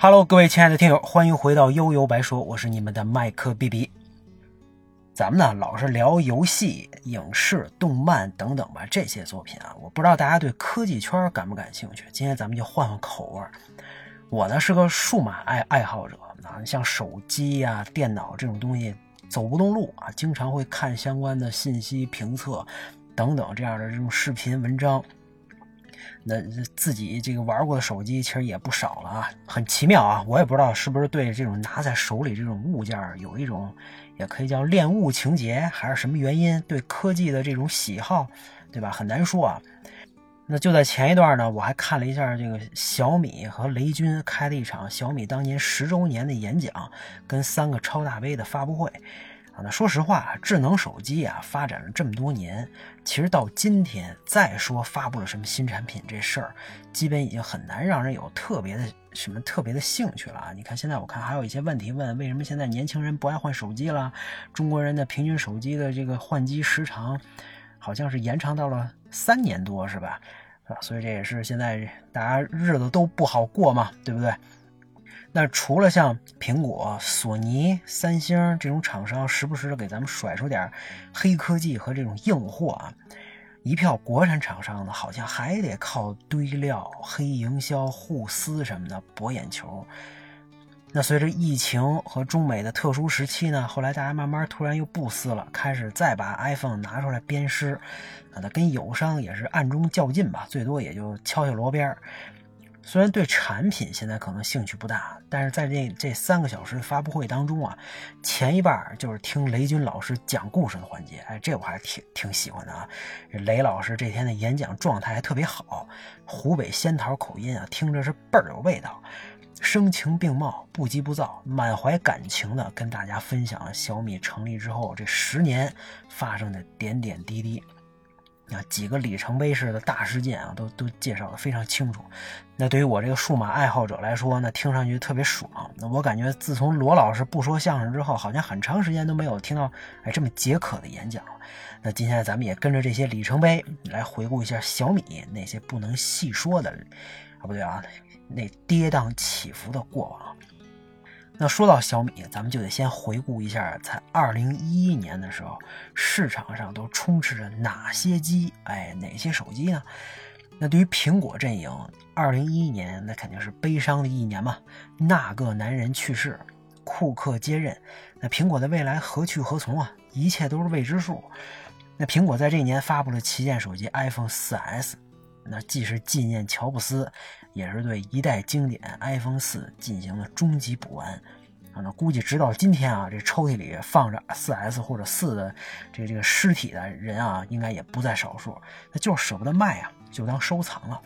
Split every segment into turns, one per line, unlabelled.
Hello，各位亲爱的听友，欢迎回到悠悠白说，我是你们的麦克 B B。咱们呢老是聊游戏、影视、动漫等等吧，这些作品啊，我不知道大家对科技圈感不感兴趣。今天咱们就换换口味我呢是个数码爱爱好者啊，像手机呀、电脑这种东西走不动路啊，经常会看相关的信息评测等等这样的这种视频文章。那自己这个玩过的手机其实也不少了啊，很奇妙啊！我也不知道是不是对这种拿在手里这种物件有一种，也可以叫恋物情节，还是什么原因？对科技的这种喜好，对吧？很难说啊。那就在前一段呢，我还看了一下这个小米和雷军开了一场小米当年十周年的演讲，跟三个超大杯的发布会。那说实话，智能手机啊发展了这么多年，其实到今天再说发布了什么新产品这事儿，基本已经很难让人有特别的什么特别的兴趣了啊！你看现在我看还有一些问题问，为什么现在年轻人不爱换手机了？中国人的平均手机的这个换机时长，好像是延长到了三年多，是吧？啊，所以这也是现在大家日子都不好过嘛，对不对？那除了像苹果、索尼、三星这种厂商时不时的给咱们甩出点黑科技和这种硬货啊，一票国产厂商呢，好像还得靠堆料、黑营销、互撕什么的博眼球。那随着疫情和中美的特殊时期呢，后来大家慢慢突然又不撕了，开始再把 iPhone 拿出来鞭尸，啊，那跟友商也是暗中较劲吧，最多也就敲敲锣边儿虽然对产品现在可能兴趣不大，但是在这这三个小时的发布会当中啊，前一半就是听雷军老师讲故事的环节，哎，这我还挺挺喜欢的啊。雷老师这天的演讲状态还特别好，湖北仙桃口音啊，听着是倍儿有味道，声情并茂，不急不躁，满怀感情的跟大家分享了小米成立之后这十年发生的点点滴滴。啊，几个里程碑式的大事件啊，都都介绍的非常清楚。那对于我这个数码爱好者来说，呢听上去特别爽。那我感觉自从罗老师不说相声之后，好像很长时间都没有听到哎这么解渴的演讲了。那今天咱们也跟着这些里程碑来回顾一下小米那些不能细说的啊，不对啊，那跌宕起伏的过往。那说到小米，咱们就得先回顾一下，在二零一一年的时候，市场上都充斥着哪些机？哎，哪些手机呢？那对于苹果阵营，二零一一年那肯定是悲伤的一年嘛。那个男人去世，库克接任，那苹果的未来何去何从啊？一切都是未知数。那苹果在这一年发布了旗舰手机 iPhone 4S，那既是纪念乔布斯。也是对一代经典 iPhone 四进行了终极补完啊！那估计直到今天啊，这抽屉里放着 4S 或者四的这个这个尸体的人啊，应该也不在少数。那就是舍不得卖啊，就当收藏了。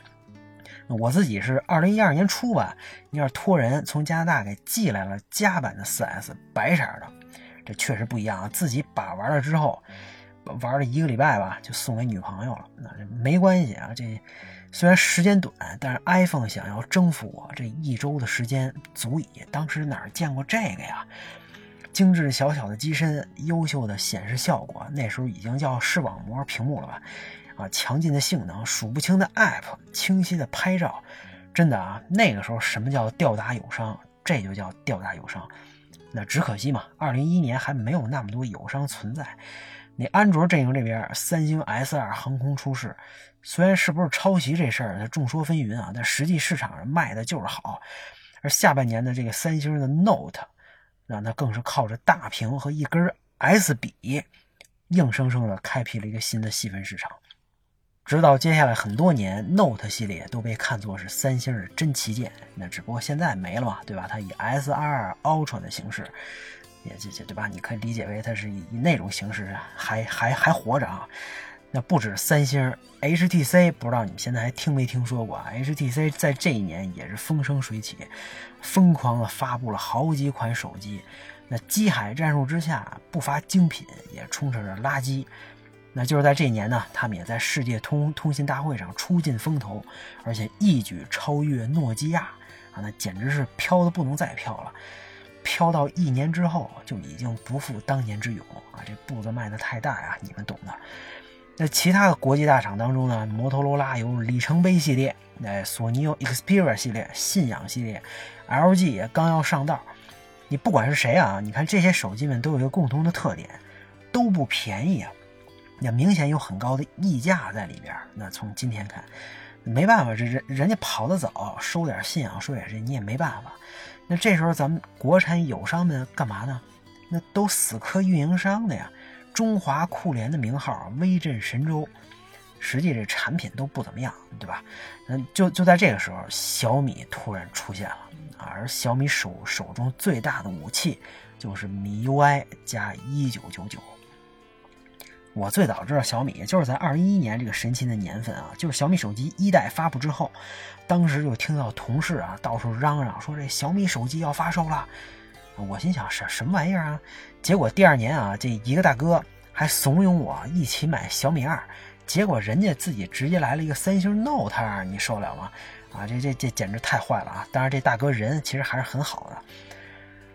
我自己是二零一二年初吧，要是托人从加拿大给寄来了加版的 4S，白色的，这确实不一样啊！自己把玩了之后，玩了一个礼拜吧，就送给女朋友了。那这没关系啊，这。虽然时间短，但是 iPhone 想要征服我，这一周的时间足以。当时哪儿见过这个呀？精致小小的机身，优秀的显示效果，那时候已经叫视网膜屏幕了吧？啊，强劲的性能，数不清的 App，清晰的拍照，真的啊，那个时候什么叫吊打友商？这就叫吊打友商。那只可惜嘛，二零一一年还没有那么多友商存在。你安卓阵营这边，三星 S2 横空出世。虽然是不是抄袭这事儿，它众说纷纭啊，但实际市场上卖的就是好。而下半年的这个三星的 Note，那那更是靠着大屏和一根 S 笔，硬生生的开辟了一个新的细分市场。直到接下来很多年，Note 系列都被看作是三星的真旗舰。那只不过现在没了嘛，对吧？它以 S2 Ultra 的形式，也这这对吧？你可以理解为它是以那种形式还还还活着啊。那不止三星，HTC 不知道你们现在还听没听说过？HTC 在这一年也是风生水起，疯狂的发布了好几款手机。那机海战术之下，不乏精品，也充斥着垃圾。那就是在这一年呢，他们也在世界通通信大会上出尽风头，而且一举超越诺基亚啊！那简直是飘的不能再飘了，飘到一年之后就已经不复当年之勇啊！这步子迈的太大呀，你们懂的。那其他的国际大厂当中呢，摩托罗拉有里程碑系列，哎，索尼有 Xperia 系列、信仰系列，LG 也刚要上道。你不管是谁啊，你看这些手机们都有一个共同的特点，都不便宜啊。那明显有很高的溢价在里边。那从今天看，没办法，这人人家跑得早，收点信仰税，这你也没办法。那这时候咱们国产友商们干嘛呢？那都死磕运营商的呀。中华酷联的名号威震神州，实际这产品都不怎么样，对吧？嗯，就就在这个时候，小米突然出现了！而小米手手中最大的武器就是米 UI 加一九九九。我最早知道小米，就是在二一年这个神奇的年份啊，就是小米手机一代发布之后，当时就听到同事啊到处嚷嚷说这小米手机要发售了。我心想什什么玩意儿啊？结果第二年啊，这一个大哥还怂恿我一起买小米二，结果人家自己直接来了一个三星 Note 二，你受得了吗？啊，这这这简直太坏了啊！当然这大哥人其实还是很好的。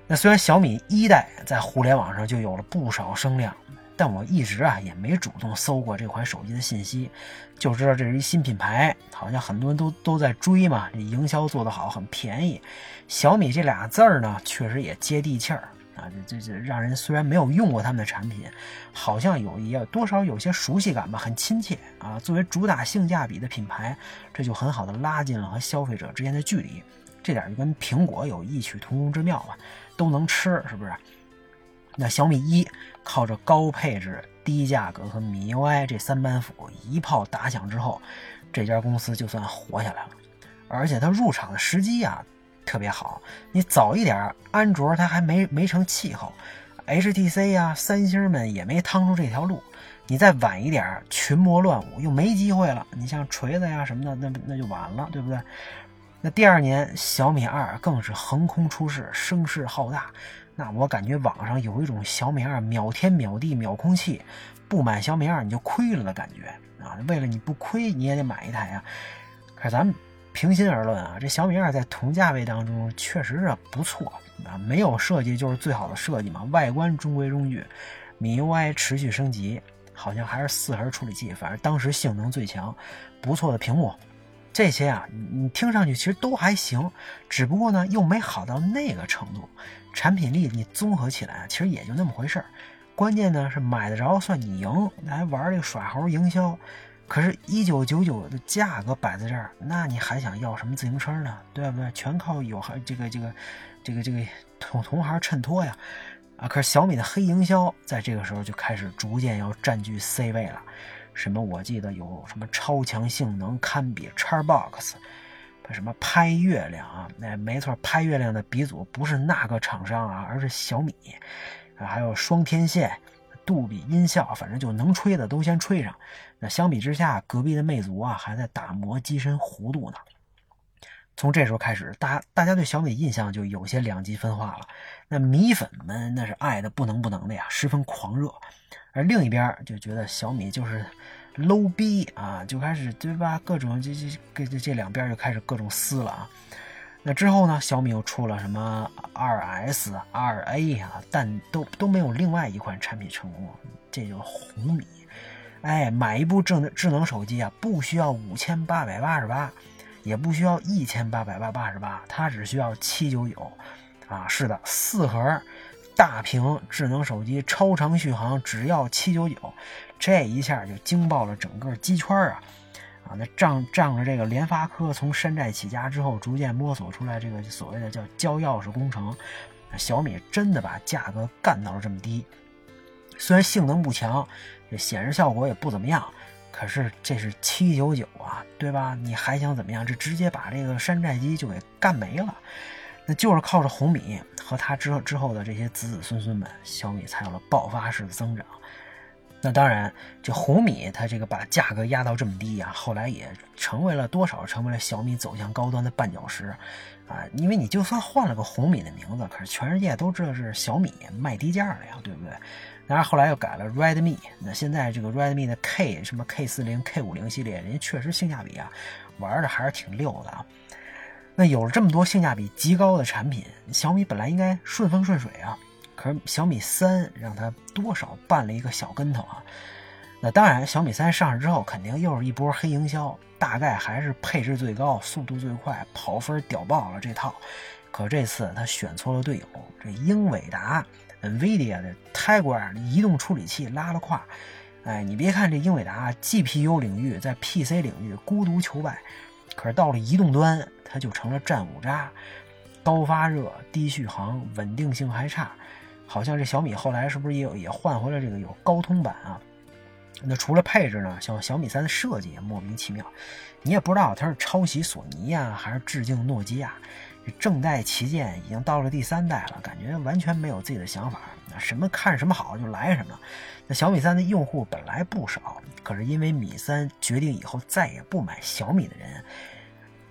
那虽然小米一代在互联网上就有了不少声量。但我一直啊也没主动搜过这款手机的信息，就知道这是一新品牌，好像很多人都都在追嘛。这营销做得好，很便宜。小米这俩字儿呢，确实也接地气儿啊，这这这让人虽然没有用过他们的产品，好像有也多少有些熟悉感吧，很亲切啊。作为主打性价比的品牌，这就很好的拉近了和消费者之间的距离，这点就跟苹果有异曲同工之妙吧，都能吃，是不是？那小米一靠着高配置、低价格和米 UI 这三板斧一炮打响之后，这家公司就算活下来了。而且它入场的时机啊特别好，你早一点，安卓它还没没成气候，HTC 呀、三星们也没趟出这条路。你再晚一点，群魔乱舞又没机会了。你像锤子呀什么的，那那就晚了，对不对？那第二年小米二更是横空出世，声势浩大。那我感觉网上有一种小米二秒天秒地秒空气，不买小米二你就亏了的感觉啊！为了你不亏，你也得买一台啊。可是咱们平心而论啊，这小米二在同价位当中确实是不错啊，没有设计就是最好的设计嘛。外观中规中矩，米 UI 持续升级，好像还是四核处理器，反正当时性能最强，不错的屏幕。这些啊，你听上去其实都还行，只不过呢，又没好到那个程度。产品力你综合起来，其实也就那么回事儿。关键呢是买得着算你赢，来玩这个耍猴营销。可是，一九九九的价格摆在这儿，那你还想要什么自行车呢？对不对？全靠有这个这个这个这个同同行衬托呀。啊，可是小米的黑营销在这个时候就开始逐渐要占据 C 位了。什么？我记得有什么超强性能堪比 Xbox，什么拍月亮啊？那没错，拍月亮的鼻祖不是那个厂商啊，而是小米。啊，还有双天线、杜比音效，反正就能吹的都先吹上。那相比之下，隔壁的魅族啊，还在打磨机身弧度呢。从这时候开始，大大家对小米印象就有些两极分化了。那米粉们那是爱的不能不能的呀，十分狂热；而另一边就觉得小米就是 low 逼啊，就开始对吧？各种这这这这两边就开始各种撕了啊。那之后呢，小米又出了什么二 S、二 A 啊，但都都没有另外一款产品成功，这就是红米。哎，买一部智能智能手机啊，不需要五千八百八十八。也不需要一千八百八八十八，它只需要七九九，啊，是的，四核大屏智能手机，超长续航，只要七九九，这一下就惊爆了整个机圈啊！啊，那仗仗着这个联发科从山寨起家之后，逐渐摸索出来这个所谓的叫交钥匙工程，小米真的把价格干到了这么低，虽然性能不强，这显示效果也不怎么样。可是这是七九九啊，对吧？你还想怎么样？这直接把这个山寨机就给干没了。那就是靠着红米和它之后之后的这些子子孙孙们，小米才有了爆发式的增长。那当然，这红米它这个把价格压到这么低啊，后来也成为了多少成为了小米走向高端的绊脚石啊。因为你就算换了个红米的名字，可是全世界都知道是小米卖低价了呀，对不对？然后后来又改了 Redmi，那现在这个 Redmi 的 K 什么 K 四零、K 五零系列，人家确实性价比啊，玩的还是挺溜的啊。那有了这么多性价比极高的产品，小米本来应该顺风顺水啊，可是小米三让它多少绊了一个小跟头啊。那当然，小米三上市之后，肯定又是一波黑营销，大概还是配置最高、速度最快、跑分屌爆了这套。可这次他选错了队友，这英伟达 NVIDIA 的 Tiger 移动处理器拉了胯。哎，你别看这英伟达 GPU 领域在 PC 领域孤独求败，可是到了移动端，它就成了战五渣，高发热、低续航、稳定性还差。好像这小米后来是不是也有也换回了这个有高通版啊？那除了配置呢，像小米三的设计也莫名其妙，你也不知道它是抄袭索尼呀，还是致敬诺基亚。正代旗舰已经到了第三代了，感觉完全没有自己的想法，什么看什么好就来什么。那小米三的用户本来不少，可是因为米三决定以后再也不买小米的人，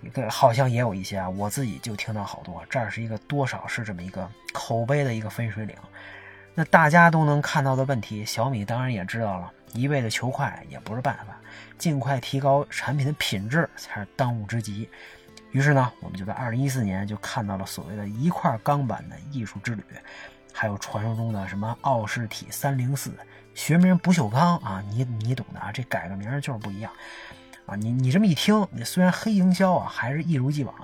个好像也有一些啊，我自己就听到好多，这儿是一个多少是这么一个口碑的一个分水岭。那大家都能看到的问题，小米当然也知道了，一味的求快也不是办法，尽快提高产品的品质才是当务之急。于是呢，我们就在二零一四年就看到了所谓的一块钢板的艺术之旅，还有传说中的什么奥氏体三零四，学名不锈钢啊，你你懂的啊，这改个名就是不一样啊。你你这么一听，你虽然黑营销啊，还是一如既往。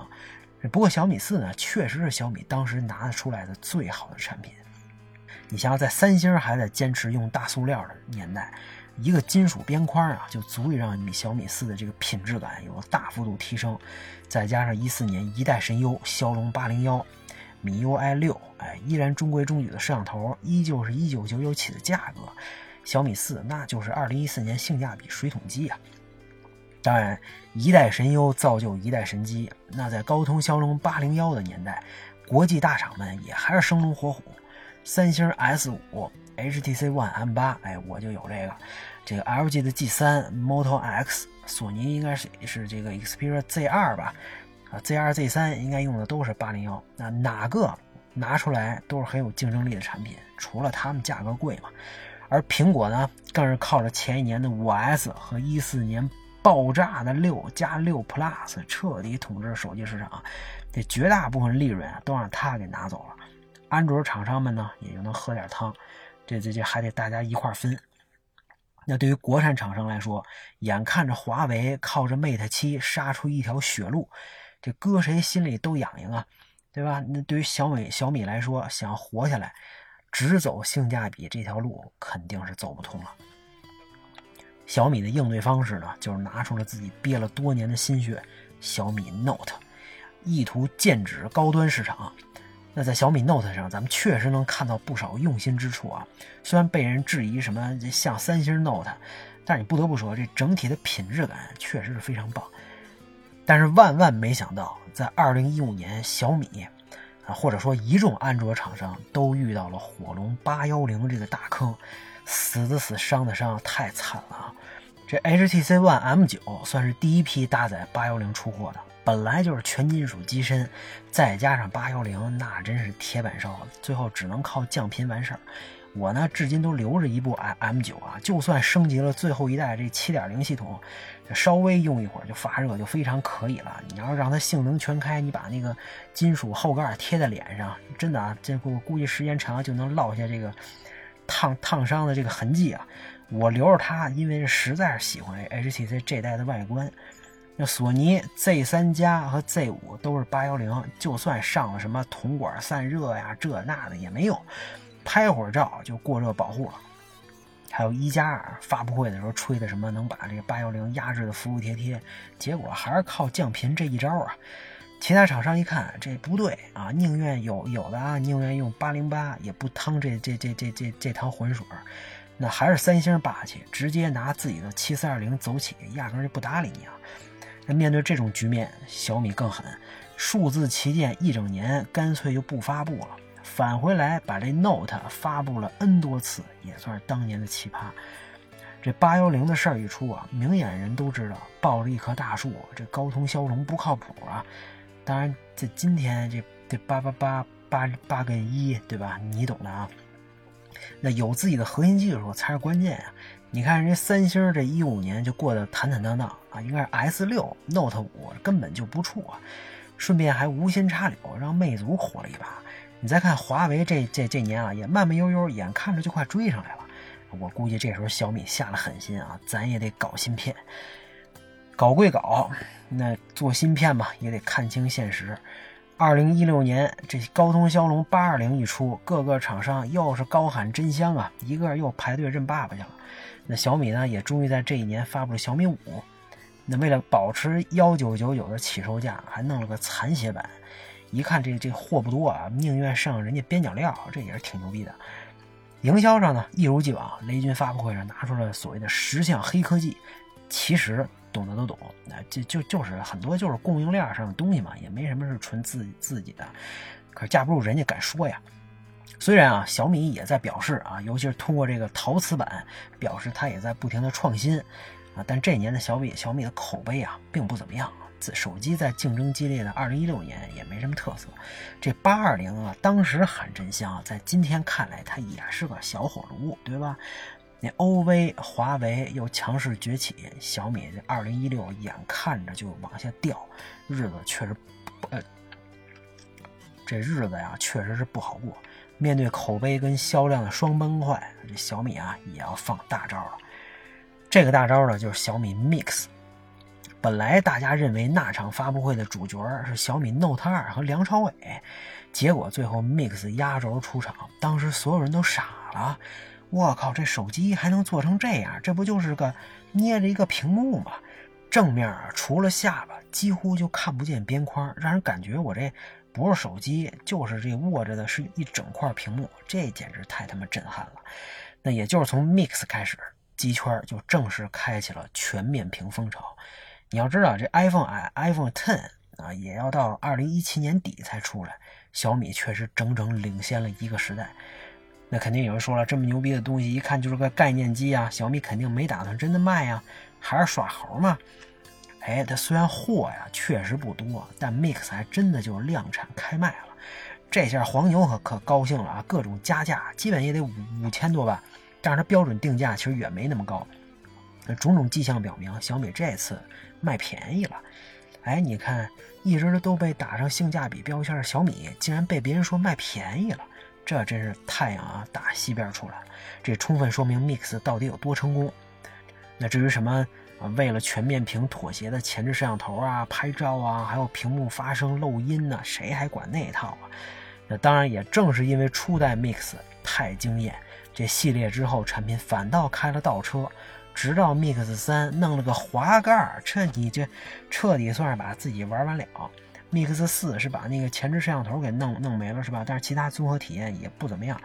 不过小米四呢，确实是小米当时拿得出来的最好的产品。你想想，在三星还在坚持用大塑料的年代。一个金属边框啊，就足以让你小米四的这个品质感有了大幅度提升。再加上一四年一代神优骁龙八零幺，米 UI 六，哎，依然中规中矩的摄像头，依旧是一九九九起的价格，小米四那就是二零一四年性价比水桶机啊。当然，一代神优造就一代神机，那在高通骁龙八零幺的年代，国际大厂们也还是生龙活虎，三星 S 五。HTC One M 八，哎，我就有这个，这个 LG 的 G 三，Moto X，索尼应该是是这个 Xperia Z 二吧，啊，Z 二 Z 三应该用的都是八零幺，那哪个拿出来都是很有竞争力的产品，除了他们价格贵嘛，而苹果呢，更是靠着前一年的五 S 和一四年爆炸的六加六 Plus，彻底统治手机市场，这绝大部分利润啊都让他给拿走了，安卓厂商们呢也就能喝点汤。这这这还得大家一块分。那对于国产厂商来说，眼看着华为靠着 Mate 七杀出一条血路，这搁谁心里都痒痒啊，对吧？那对于小米小米来说，想活下来，只走性价比这条路肯定是走不通了。小米的应对方式呢，就是拿出了自己憋了多年的心血——小米 Note，意图剑指高端市场。那在小米 Note 上，咱们确实能看到不少用心之处啊。虽然被人质疑什么像三星 Note，但是你不得不说，这整体的品质感确实是非常棒。但是万万没想到，在2015年，小米啊，或者说一众安卓厂商都遇到了火龙810这个大坑，死的死，伤的伤，太惨了啊！这 HTC One M9 算是第一批搭载810出货的。本来就是全金属机身，再加上八幺零，那真是铁板烧。最后只能靠降频完事儿。我呢，至今都留着一部 M M 九啊，就算升级了最后一代这七点零系统，稍微用一会儿就发热，就非常可以了。你要是让它性能全开，你把那个金属后盖贴在脸上，真的啊，这我估计时间长就能落下这个烫烫伤的这个痕迹啊。我留着它，因为实在是喜欢 HTC 这代的外观。那索尼 Z 三加和 Z 五都是八幺零，就算上了什么铜管散热呀，这那的也没用，拍会儿照就过热保护了。还有一加二发布会的时候吹的什么能把这个八幺零压制的服服帖帖，结果还是靠降频这一招啊。其他厂商一看这不对啊，宁愿有有的啊，宁愿用八零八也不趟这这这这这这趟浑水。那还是三星霸气，直接拿自己的七四二零走起，压根就不搭理你啊。那面对这种局面，小米更狠，数字旗舰一整年干脆就不发布了，返回来把这 Note 发布了 N 多次，也算是当年的奇葩。这八幺零的事儿一出啊，明眼人都知道抱着一棵大树，这高通骁龙不靠谱啊。当然，这今天这这八八八八八跟一对吧？你懂的啊。那有自己的核心技术才是关键呀。你看人家三星这一五年就过得坦坦荡荡啊，应该是 S 六 Note 五根本就不怵啊，顺便还无心插柳让魅族火了一把。你再看华为这这这年啊，也慢慢悠悠，眼看着就快追上来了。我估计这时候小米下了狠心啊，咱也得搞芯片。搞归搞，那做芯片嘛，也得看清现实。二零一六年，这高通骁龙八二零一出，各个厂商又是高喊真香啊，一个又排队认爸爸去了。那小米呢，也终于在这一年发布了小米五。那为了保持幺九九九的起售价，还弄了个残血版。一看这这货不多啊，宁愿上人家边角料，这也是挺牛逼的。营销上呢，一如既往，雷军发布会上拿出了所谓的十项黑科技，其实懂的都懂，那就就就是很多就是供应链上的东西嘛，也没什么是纯自自己的。可是架不住人家敢说呀。虽然啊，小米也在表示啊，尤其是通过这个陶瓷版，表示它也在不停的创新啊，但这年的小米小米的口碑啊，并不怎么样。自手机在竞争激烈的二零一六年也没什么特色，这八二零啊，当时喊真香，在今天看来它也是个小火炉，对吧？那 OV、华为又强势崛起，小米这二零一六眼看着就往下掉，日子确实，呃，这日子呀确实是不好过。面对口碑跟销量的双崩坏，这小米啊也要放大招了。这个大招呢，就是小米 Mix。本来大家认为那场发布会的主角是小米 Note 2和梁朝伟，结果最后 Mix 压轴出场，当时所有人都傻了。我靠，这手机还能做成这样？这不就是个捏着一个屏幕吗？正面啊，除了下巴，几乎就看不见边框，让人感觉我这不是手机，就是这握着的是一整块屏幕。这简直太他妈震撼了！那也就是从 Mix 开始，机圈就正式开启了全面屏风潮。你要知道，这 iPhone iPhone Ten 啊，也要到二零一七年底才出来。小米确实整整领先了一个时代。那肯定有人说了，这么牛逼的东西，一看就是个概念机啊，小米肯定没打算真的卖呀，还是耍猴嘛？哎，它虽然货呀确实不多，但 Mix 还真的就量产开卖了。这下黄牛可可高兴了啊，各种加价，基本也得五五千多吧。但是它标准定价其实远没那么高。种种迹象表明，小米这次。卖便宜了，哎，你看，一直都被打上性价比标签的小米，竟然被别人说卖便宜了，这真是太阳啊打西边出来了。这充分说明 Mix 到底有多成功。那至于什么啊，为了全面屏妥协的前置摄像头啊、拍照啊，还有屏幕发声漏音呢，谁还管那一套啊？那当然，也正是因为初代 Mix 太惊艳，这系列之后产品反倒开了倒车。直到 Mix 三弄了个滑盖这你这彻底算是把自己玩完了。Mix 四是把那个前置摄像头给弄弄没了，是吧？但是其他综合体验也不怎么样。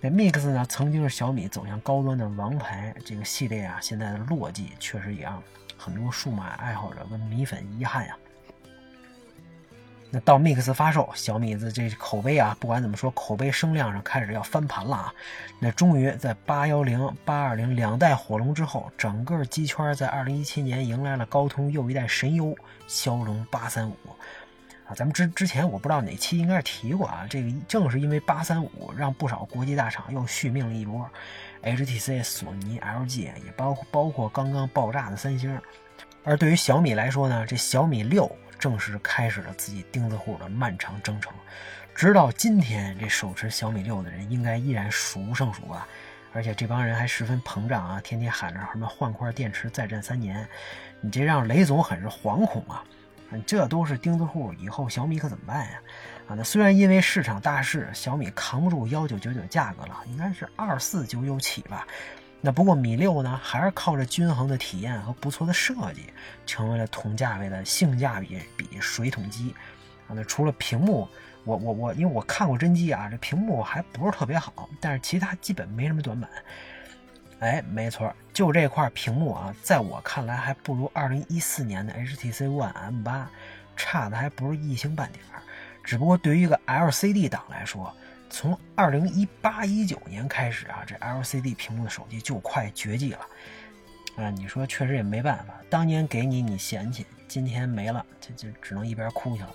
这 Mix 呢，曾经是小米走向高端的王牌，这个系列啊，现在的落寂，确实也让很多数码爱好者跟米粉遗憾呀。那到 Mix 发售，小米的这口碑啊，不管怎么说，口碑声量上开始要翻盘了啊。那终于在八幺零、八二零两代火龙之后，整个机圈在二零一七年迎来了高通又一代神优骁龙八三五啊。咱们之之前我不知道哪期应该是提过啊，这个正是因为八三五让不少国际大厂又续命了一波，HTC、索尼、LG 也包括包括刚刚爆炸的三星。而对于小米来说呢，这小米六。正式开始了自己钉子户的漫长征程，直到今天，这手持小米六的人应该依然数不胜数吧？而且这帮人还十分膨胀啊，天天喊着什么换块电池再战三年，你这让雷总很是惶恐啊！这都是钉子户，以后小米可怎么办呀？啊，那虽然因为市场大势，小米扛不住幺九九九价格了，应该是二四九九起吧。那不过米六呢，还是靠着均衡的体验和不错的设计，成为了同价位的性价比比水桶机。啊，那除了屏幕，我我我，因为我看过真机啊，这屏幕还不是特别好，但是其他基本没什么短板。哎，没错，就这块屏幕啊，在我看来还不如2014年的 HTC One M8，差的还不是一星半点儿。只不过对于一个 LCD 档来说，从二零一八一九年开始啊，这 LCD 屏幕的手机就快绝迹了啊！你说确实也没办法，当年给你你嫌弃，今天没了，就就只能一边哭去了。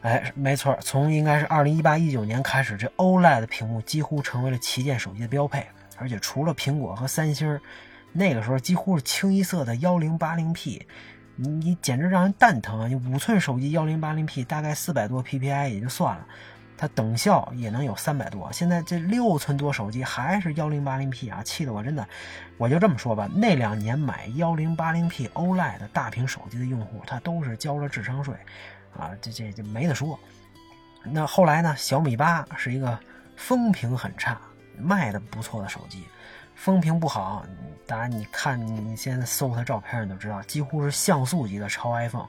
哎，没错，从应该是二零一八一九年开始，这 OLED 屏幕几乎成为了旗舰手机的标配，而且除了苹果和三星，那个时候几乎是清一色的幺零八零 P，你你简直让人蛋疼啊！你五寸手机幺零八零 P，大概四百多 PPI 也就算了。它等效也能有三百多。现在这六寸多手机还是幺零八零 P 啊，气得我真的，我就这么说吧，那两年买幺零八零 P OLED 大屏手机的用户，他都是交了智商税啊，这这这没得说。那后来呢，小米八是一个风评很差、卖的不错的手机。风评不好，当然你看，你现在搜它照片，你就知道，几乎是像素级的超 iPhone。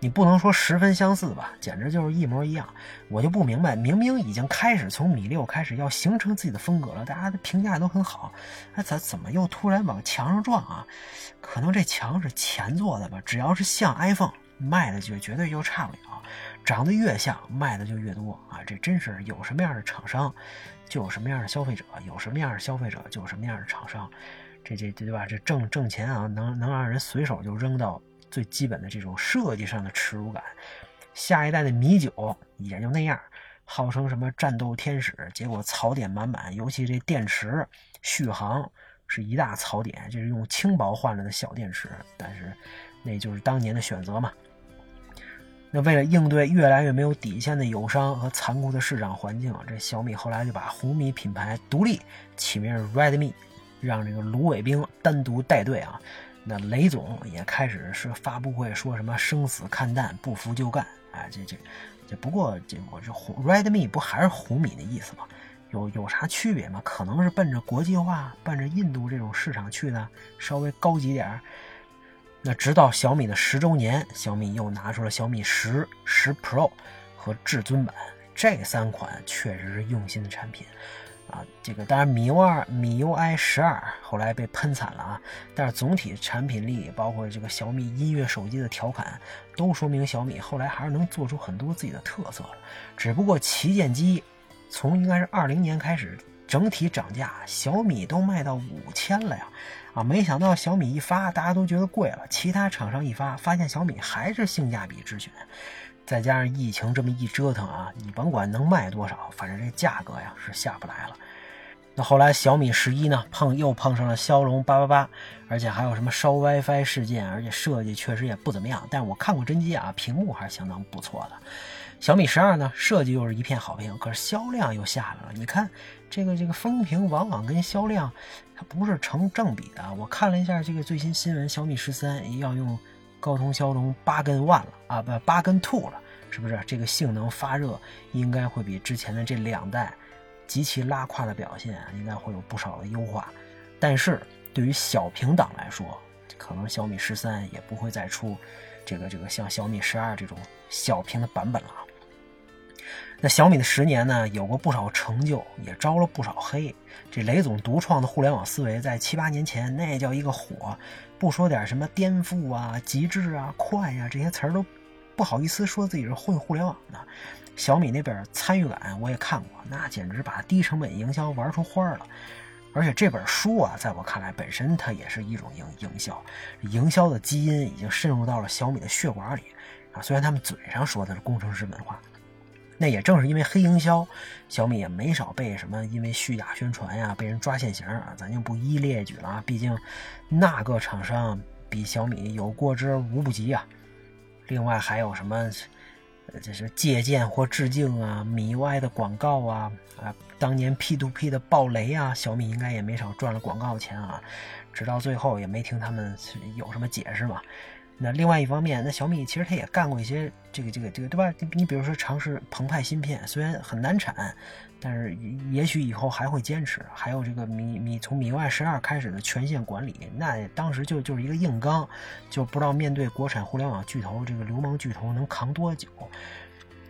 你不能说十分相似吧，简直就是一模一样。我就不明白，明明已经开始从米六开始要形成自己的风格了，大家的评价都很好，那咋怎么又突然往墙上撞啊？可能这墙是钱做的吧？只要是像 iPhone，卖的就绝对就差不了。长得越像，卖的就越多啊！这真是有什么样的厂商。就有什么样的消费者，有什么样的消费者就有什么样的厂商，这这对吧？这挣挣钱啊，能能让人随手就扔到最基本的这种设计上的耻辱感。下一代的米九也就那样，号称什么战斗天使，结果槽点满满，尤其这电池续航是一大槽点，就是用轻薄换来的小电池，但是那就是当年的选择嘛。那为了应对越来越没有底线的友商和残酷的市场环境，这小米后来就把红米品牌独立起名 Redmi，让这个卢伟兵单独带队啊。那雷总也开始是发布会说什么生死看淡，不服就干。哎，这这这不过这我这红 Redmi 不还是红米的意思吗？有有啥区别吗？可能是奔着国际化、奔着印度这种市场去的，稍微高级点儿。那直到小米的十周年，小米又拿出了小米十、十 Pro 和至尊版这三款，确实是用心的产品啊。这个当然，米 U 二、米 UI 十二后来被喷惨了啊。但是总体产品力，包括这个小米音乐手机的调侃，都说明小米后来还是能做出很多自己的特色。只不过旗舰机从应该是二零年开始整体涨价，小米都卖到五千了呀。啊，没想到小米一发，大家都觉得贵了。其他厂商一发，发现小米还是性价比之选。再加上疫情这么一折腾啊，你甭管能卖多少，反正这价格呀是下不来了。那后来小米十一呢，碰又碰上了骁龙八八八，而且还有什么烧 WiFi 事件，而且设计确实也不怎么样。但是我看过真机啊，屏幕还是相当不错的。小米十二呢，设计又是一片好评，可是销量又下来了。你看这个这个风评往往跟销量它不是成正比的。我看了一下这个最新新闻，小米十三要用高通骁龙八跟 One 了啊，不八跟 Two 了，是不是？这个性能发热应该会比之前的这两代极其拉胯的表现，应该会有不少的优化。但是对于小屏党来说，可能小米十三也不会再出这个这个像小米十二这种小屏的版本了。那小米的十年呢，有过不少成就，也招了不少黑。这雷总独创的互联网思维，在七八年前那叫一个火，不说点什么颠覆啊、极致啊、快呀这些词儿都不好意思说自己是混互联网的。小米那边参与感我也看过，那简直把低成本营销玩出花了。而且这本书啊，在我看来本身它也是一种营营销，营销的基因已经渗入到了小米的血管里啊。虽然他们嘴上说的是工程师文化。那也正是因为黑营销，小米也没少被什么因为虚假宣传呀，被人抓现行啊，咱就不一一列举了啊。毕竟那个厂商比小米有过之而无不及啊。另外还有什么，这是借鉴或致敬啊，米 UI 的广告啊，啊，当年 P2P 的暴雷啊，小米应该也没少赚了广告钱啊。直到最后也没听他们有什么解释嘛。那另外一方面，那小米其实它也干过一些这个这个这个，对吧？你你比如说尝试澎湃芯片，虽然很难产，但是也许以后还会坚持。还有这个米米从米 UI 十二开始的全线管理，那当时就就是一个硬刚，就不知道面对国产互联网巨头这个流氓巨头能扛多久。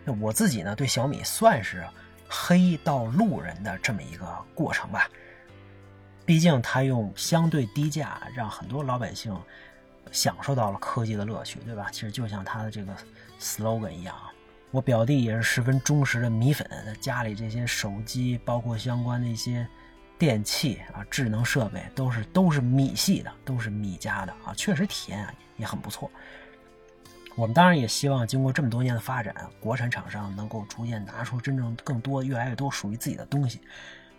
那我自己呢，对小米算是黑到路人的这么一个过程吧。毕竟它用相对低价让很多老百姓。享受到了科技的乐趣，对吧？其实就像他的这个 slogan 一样啊，我表弟也是十分忠实的米粉，家里这些手机，包括相关的一些电器啊、智能设备，都是都是米系的，都是米家的啊，确实体验啊也很不错。我们当然也希望，经过这么多年的发展，国产厂商能够逐渐拿出真正更多、越来越多属于自己的东西，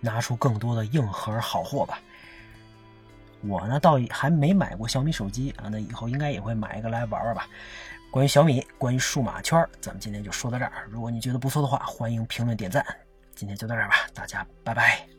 拿出更多的硬核好货吧。我呢倒还没买过小米手机啊，那以后应该也会买一个来玩玩吧。关于小米，关于数码圈，咱们今天就说到这儿。如果你觉得不错的话，欢迎评论点赞。今天就到这儿吧，大家拜拜。